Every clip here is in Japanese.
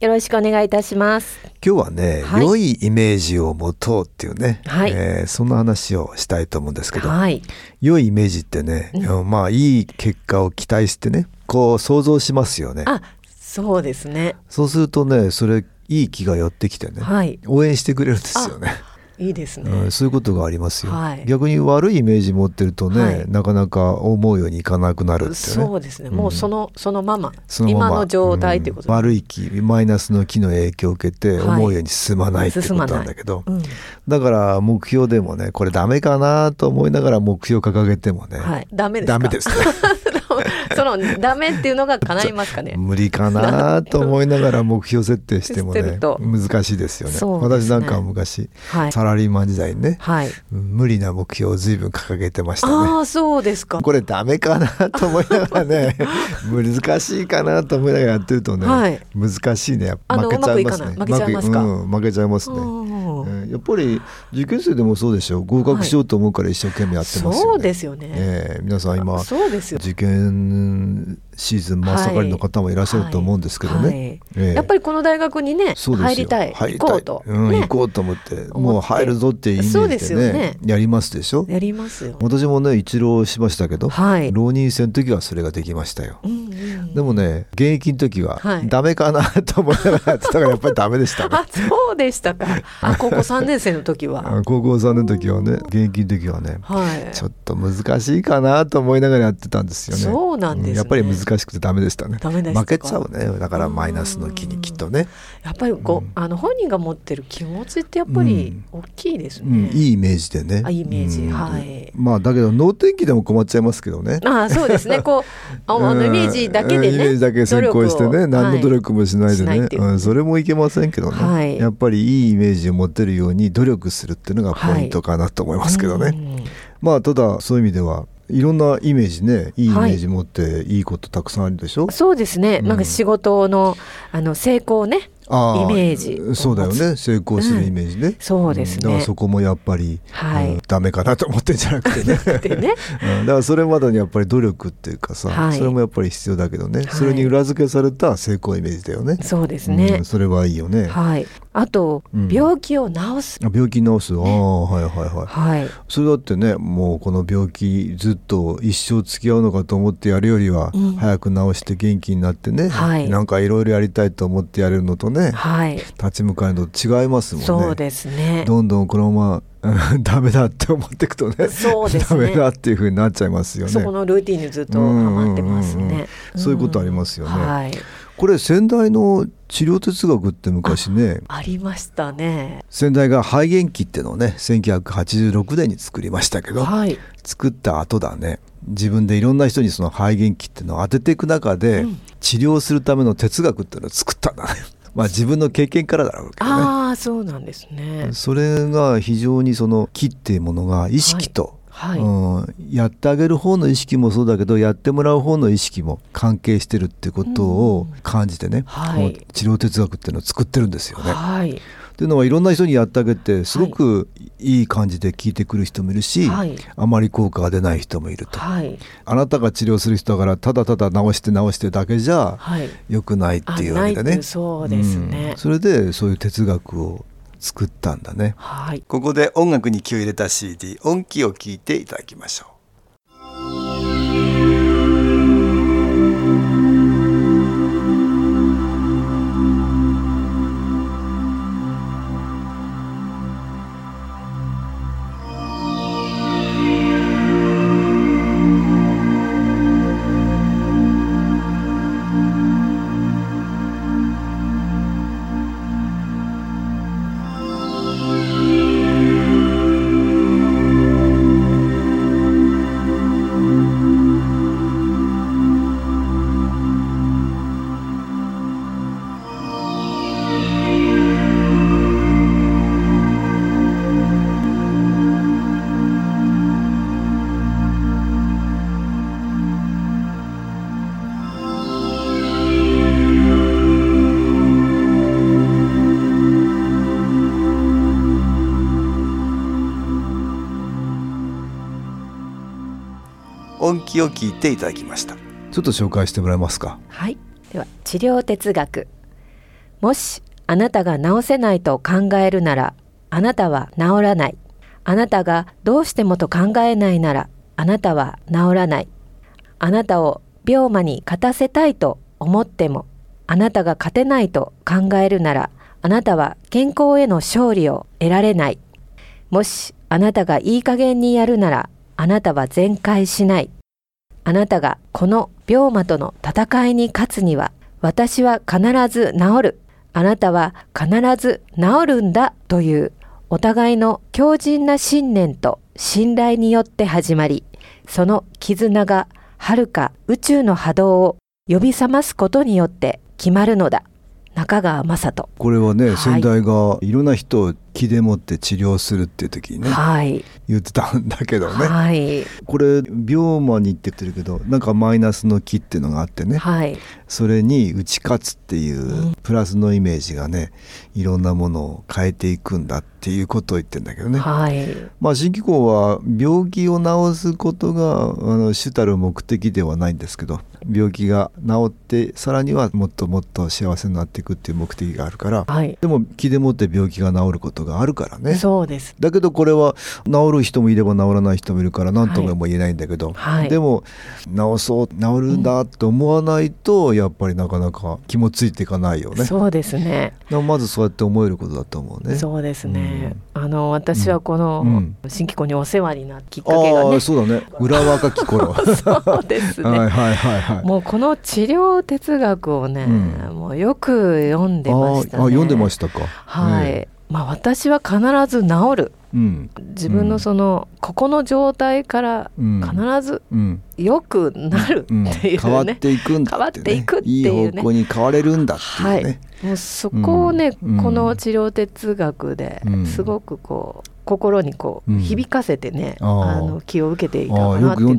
よろしくお願いいたします。今日はね、はい、良いイメージを持とうっていうね、はい。えー、そんな話をしたいと思うんですけど、はい、良いイメージってね、うん、まあいい結果を期待してねこう想像しますよね。あそうですね。そうするとねそれいい気が寄ってきてね、はい、応援してくれるんですよねいいですね、うん、そういうことがありますよ、はい、逆に悪いイメージ持ってるとね、はい、なかなか思うようにいかなくなるって、ね、そうですね、もうそのそのまま。今の状態ってこと、うん、悪い気マイナスの気の影響を受けて思うように進まないってことなんだけど、うん、だから目標でもねこれダメかなと思いながら目標掲げてもね、はい、ダメですダメですね そのダメっていうのが叶いますかね。無理かなと思いながら目標設定してもね 難しいですよね、ね、私なんかは昔、はい、サラリーマン時代にね、はい、無理な目標を随分掲げてましたね。ああそうですか。これダメかなと思いながらね 難しいかなと思いながらやってるとね、はい、難しいね。負けちゃいますね。負けちゃいますか、うん、負けちゃいますね、やっぱり受験生でもそうでしょう。合格しようと思うから一生懸命やってますよね、そうですよね、えー、皆さん今受験シーズン真っ盛りの方もいらっしゃると思うんですけどね、はい。はい。えー、やっぱりこの大学にね入りたい行こうと、うんね、行こうと思ってもう入るぞっていうイメージでね、ね、やりますでしょ？やりますよ。私もね一浪しましたけど、はい、浪人生の時はそれができましたよ、うんうん、でもね現役の時はダメかなと思いながらやってたからやっぱりダメでしたね。あそうでしたか。あ高校3年生の時は。高校3年の時はね現役の時はね、はい、ちょっと難しいかなと思いながらやってたんですよね。そうなんです、ね、やっぱり難しくてダメでしたね。負けちゃうねだからマイナスの気にきっとね。やっぱりこう、うん、あの本人が持ってる気持ちってやっぱり大きいですね、うん、いいイメージでね。あいいイメージ、はい。まあだけど能天気でも困っちゃいますけどね。あそうですね。こう あのイメージだけでね、イメージだけ先行してね何の努力もしないでね、はい、う。ん、それもいけませんけどね、はい、やっぱりいいイメージを持てるように努力するっていうのがポイントかなと思いますけどね、はい、まあただそういう意味ではいろんなイメージねいいイメージ持っていいことたくさんあるでしょ、はい、そうですね、うん、なんか仕事のあの成功ねイメージ。そうだよね。成功するイメージね、うん、そうですね、だからそこもやっぱり、はい、うん、ダメかなと思ってんじゃなくてね。ね。うん、だからそれまでにやっぱり努力っていうかさ、はい、それもやっぱり必要だけどね、はい、それに裏付けされた成功イメージだよね。そうですね、それはいいよね。はい。あと、病気を治す。病気治す。ああはいはいはい、はい、それだってねもうこの病気ずっと一生付き合うのかと思ってやるよりは、早く治して元気になってね、はい、なんかいろいろやりたいと思ってやれるのとね、はい、立ち向かうのと違いますもんね。そうですね。どんどんこのまま ダメだって思っていくとねそうですね。ダメだっていうふうになっちゃいますよね。そこのルーティンにずっとハマってますね、そういうことありますよね、はい、これ先代の治療哲学って昔ねありましたね。先代が肺元気ってのをね1986年に作りましたけど、はい、作った後だね。自分でいろんな人にその肺元気っていうのを当てていく中で、うん、治療するための哲学っていうのを作ったんだね。まあ自分の経験からだろうけどね。ああそうなんですね。それが非常にその気っていうものが意識と、はい、うん、やってあげる方の意識もそうだけどやってもらう方の意識も関係してるってことを感じてね、うんはい、治療哲学っていうのを作ってるんですよね。はいっていうのはいろんな人にやってあげてすごくい。い感じで聞いてくる人もいるし、はい、あまり効果が出ない人もいると、はい、あなたが治療する人だからただただ治して治してだけじゃよくないっていうわけでね、そうですね、うん、それでそういう哲学を作ったんだね、はい、ここで音楽に気を入れた CD 音気を聞いていただきましょう本気を聞いていただきました。ちょっと紹介してもらえますか？はい。では治療哲学。もしあなたが治せないと考えるならあなたは治らない。あなたがどうしてもと考えないならあなたは治らない。あなたを病魔に勝たせたいと思ってもあなたが勝てないと考えるならあなたは健康への勝利を得られない。もしあなたがいい加減にやるならあなたは全開しないあなたがこの病魔との戦いに勝つには私は必ず治る。あなたは必ず治るんだというお互いの強靭な信念と信頼によって始まりその絆が遥か宇宙の波動を呼び覚ますことによって決まるのだ。中川雅人。これはね、はい、先代がいろんな人を気でもって治療するっていう時にね、はい、言ってたんだけどね、はい、これ病魔にって言ってるけどなんかマイナスの気っていうのがあってね、はい、それに打ち勝つっていうプラスのイメージがねいろんなものを変えていくんだっていうことを言ってんだけどね、はい、まあ新機構は病気を治すことがあの主たる目的ではないんですけど病気が治ってさらにはもっともっと幸せになっていくっていう目的があるから、はい、でも気でもって病気が治ることがあるからね。そうです。だけどこれは治る人もいれば治らない人もいるから何とも言えないんだけど、はい、でも治そう治るんだと思わないと、やっぱりなかなか気もついていかないよね。そうですね。まずそうやって思えることだと思うね。そうですね、うん、あの私はこの新機構にお世話になったきっかけがね、そうだね。裏若き頃。そうですね。はいはいはい、はい、もうこの治療哲学をね、うん、もうよく読んでましたね。あ読んでましたか。はい、まあ私は必ず治る。うん、自分のその、ここの状態から必ず良くなるっていうね、変わっていくんだ、ね、変わっていくっていうね。いい方向に変われるんだっていうね、はい、もうそこをね、この治療哲学ですごくこう心にこう響かせてね、うん、あの気を受けていたかなっていうのは読ん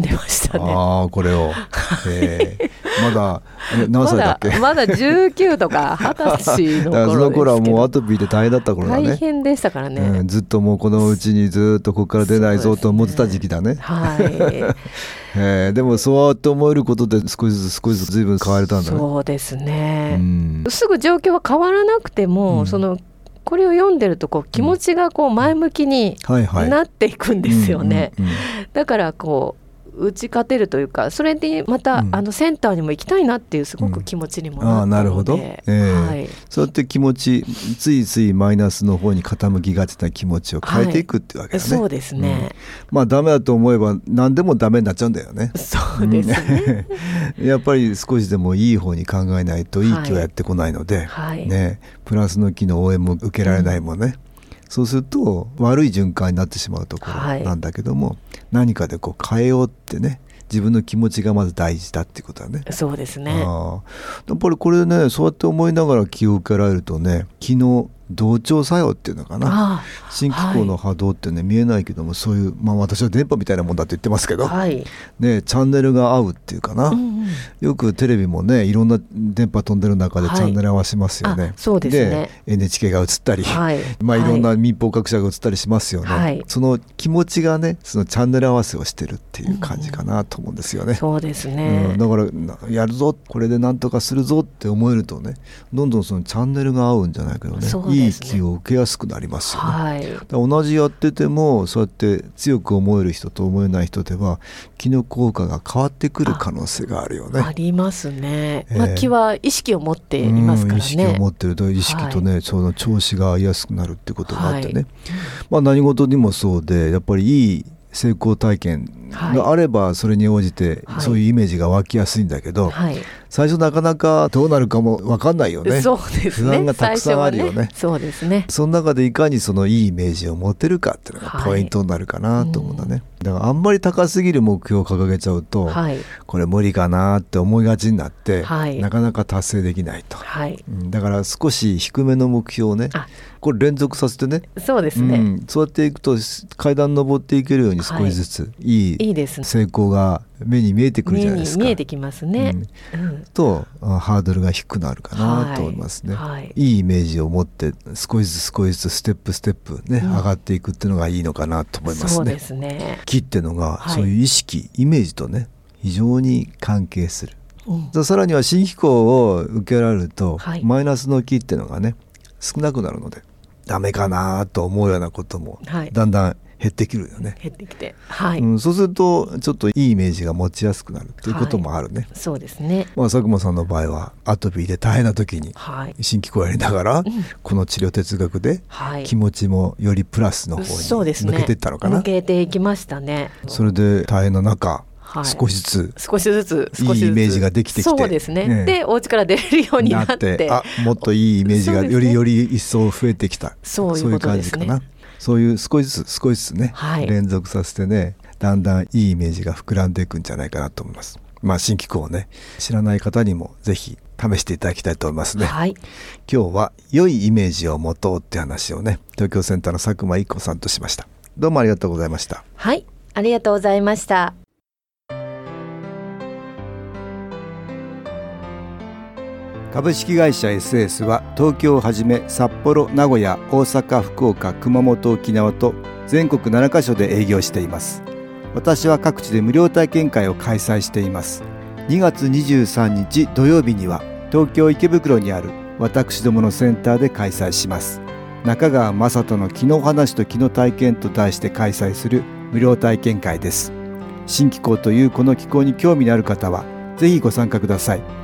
でましたね。ああこれを、えー、まだ何歳だっけ？まだ十九とか二十歳の頃 その頃はもうアトピーで大変だった頃だね。大変でしたからね、うん、ずっともうこのうちにずっとここから出ないぞと思ってた時期だね。ねはい。えー、でもそうやって思えることで少しずつ少しずつ随分変われたんだね。そうですね。うん、すぐ状況は変わらなくても、うん、そのこれを読んでるとこう気持ちがこう前向きになっていくんですよね。だからこう打ち勝てるというかそれでまた、うん、あのセンターにも行きたいなっていうすごく気持ちにもなったので、うん、えー、はい、そうやって気持ちついついマイナスの方に傾きがちな気持ちを変えていくっていうわけだね、はい、そうですね、うん、まあダメだと思えば何でもダメになっちゃうんだよね。そうですね。やっぱり少しでもいい方に考えないといい気はやってこないので、はい、ね。プラスの気の応援も受けられないもんね、そうすると悪い循環になってしまうところなんだけども、はい、何かでこう変えようってね自分の気持ちがまず大事だっていうことだね。そうですね。やっぱりこれねそうやって思いながら気を受けられるとね昨日同調作用っていうのかな。新機構の波動ってね、はい、見えないけどもそういうまあ私は電波みたいなもんだって言ってますけど、はい、ね、チャンネルが合うっていうかな、うんうん、よくテレビもねいろんな電波飛んでる中でチャンネル合わせますよね。はい、そうですね。NHK が映ったり、まあいろんな民放各社が映ったりしますよね、その気持ちがねそのチャンネル合わせをしてるっていう感じかなと思うんですよね。うん、そうですね、うん、だからやるぞこれでなんとかするぞって思えるとねどんどんそのチャンネルが合うんじゃないけどね。いい気を受けやすくなりますよね、はい、同じやっててもそうやって強く思える人と思えない人では気の効果が変わってくる可能性があるよね。ありますね、えー、まあ、気は意識を持っていますからね、意識を持ってると意識とね、はい、その調子が合いやすくなるってことがあってね、はい、まあ何事にもそうでやっぱりいい成功体験があればそれに応じてそういうイメージが湧きやすいんだけど、はい、最初なかなかどうなるかも分かんないよね。そうですね。不安がたくさんあるよね、ね、そうですね。その中でいかにそのいいイメージを持てるかっていうのがポイントになるかなと思うんだね、はいだからあんまり高すぎる目標を掲げちゃうと、はい、これ無理かなって思いがちになって、はい、なかなか達成できないと、はい、だから少し低めの目標をねこれ連続させてね。そうですね、うん、そうやっていくと階段登っていけるように少しずつ、い、いい成功が目に見えてくるじゃないですか。見えてきますね。うん、とハードルが低くなるかなと思いますね、はい、い。いイメージを持って少しずつ少しずつステップステップね、うん、上がっていくっていうのがいいのかなと思いますね。そうですね。木っていうのが、そういう意識イメージとね非常に関係する。うん、さらには新機構を受けられると、はい、マイナスの木っていうのがね少なくなるのでダメかなと思うようなことも、だんだん減ってきるよね。減ってきて、はい、うん、そうするとちょっといいイメージが持ちやすくなるということもあるね。はい、そうですね。まあ佐久間さんの場合はアトピーで大変な時に新機構やりながら、この治療哲学で気持ちもよりプラスの方に向けていったのかな。ね、向けていきましたね。それで大変な中。はい、少しずつ。少しずついいイメージができてきて。そうですね、ね、でお家から出れるようになって。あもっといいイメージがよりより一層増えてきた。そういう感じかな。そういう少しずつ少しずつね、はい、連続させてねだんだんいいイメージが膨らんでいくんじゃないかなと思います。まあ新機構をね知らない方にもぜひ試していただきたいと思いますね、はい、今日は良いイメージを持とうって話をね東京センターの佐久間一子さんとしました。どうもありがとうございました。はい。ありがとうございました株式会社 SS は東京をはじめ札幌名古屋大阪福岡熊本沖縄と全国7カ所で営業しています。私は各地で無料体験会を開催しています。2月23日土曜日には東京池袋にある私どものセンターで開催します。中川雅人の気の話と気の体験と題して開催する無料体験会です。新気候というこの気候に興味のある方はぜひご参加ください。